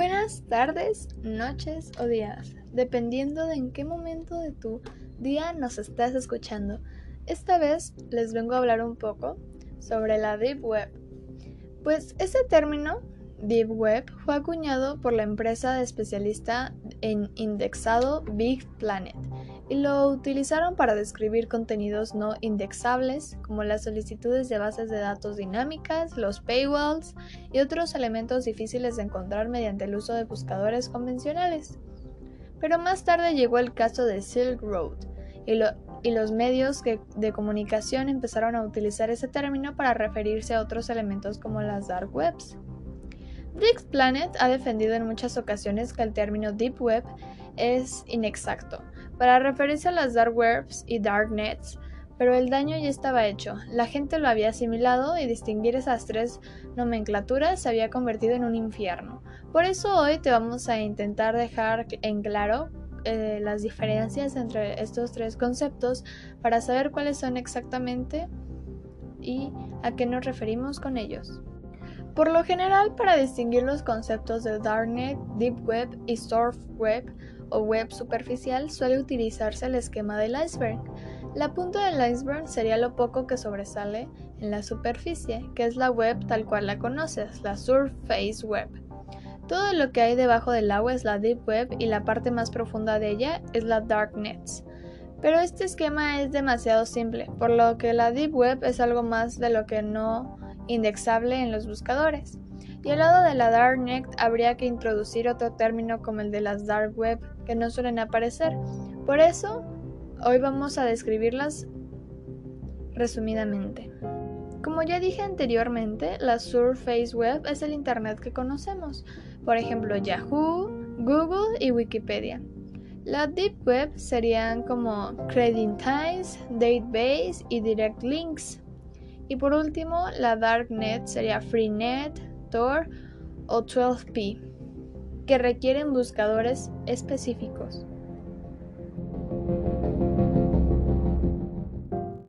Buenas tardes, noches o días, dependiendo de en qué momento de tu día nos estás escuchando. Esta vez les vengo a hablar un poco sobre la Deep Web. Pues ese término, Deep Web, fue acuñado por la empresa especialista en indexado Big Planet y lo utilizaron para describir contenidos no indexables como las solicitudes de bases de datos dinámicas, los paywalls y otros elementos difíciles de encontrar mediante el uso de buscadores convencionales. Pero más tarde llegó el caso de Silk Road y, los medios de comunicación empezaron a utilizar ese término para referirse a otros elementos como las dark webs. Big Planet ha defendido en muchas ocasiones que el término Deep Web es inexacto para referirse a las dark webs y darknets, pero el daño ya estaba hecho. La gente lo había asimilado y distinguir esas tres nomenclaturas se había convertido en un infierno. Por eso hoy te vamos a intentar dejar en claro eh, las diferencias entre estos tres conceptos para saber cuáles son exactamente y a qué nos referimos con ellos. Por lo general, para distinguir los conceptos de Darknet, Deep Web y Surf Web o web superficial suele utilizarse el esquema del iceberg. La punta del iceberg sería lo poco que sobresale en la superficie, que es la web tal cual la conoces, la surface web. Todo lo que hay debajo del agua es la deep web y la parte más profunda de ella es la darknets. Pero este esquema es demasiado simple, por lo que la deep web es algo más de lo que no indexable en los buscadores. Y al lado de la darknet habría que introducir otro término como el de las dark web que no suelen aparecer. Por eso, hoy vamos a describirlas resumidamente. Como ya dije anteriormente, la Surface Web es el Internet que conocemos, por ejemplo Yahoo, Google y Wikipedia. La Deep Web serían como Credentials, Database y Direct Links. Y por último, la Darknet sería Freenet, Tor o 12p, que requieren buscadores específicos.